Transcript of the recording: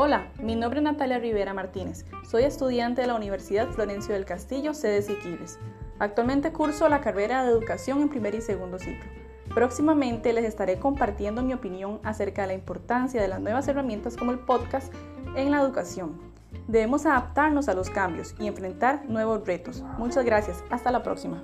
Hola, mi nombre es Natalia Rivera Martínez. Soy estudiante de la Universidad Florencio del Castillo, sede Siquiles. Actualmente curso la carrera de educación en primer y segundo ciclo. Próximamente les estaré compartiendo mi opinión acerca de la importancia de las nuevas herramientas como el podcast en la educación. Debemos adaptarnos a los cambios y enfrentar nuevos retos. Muchas gracias. Hasta la próxima.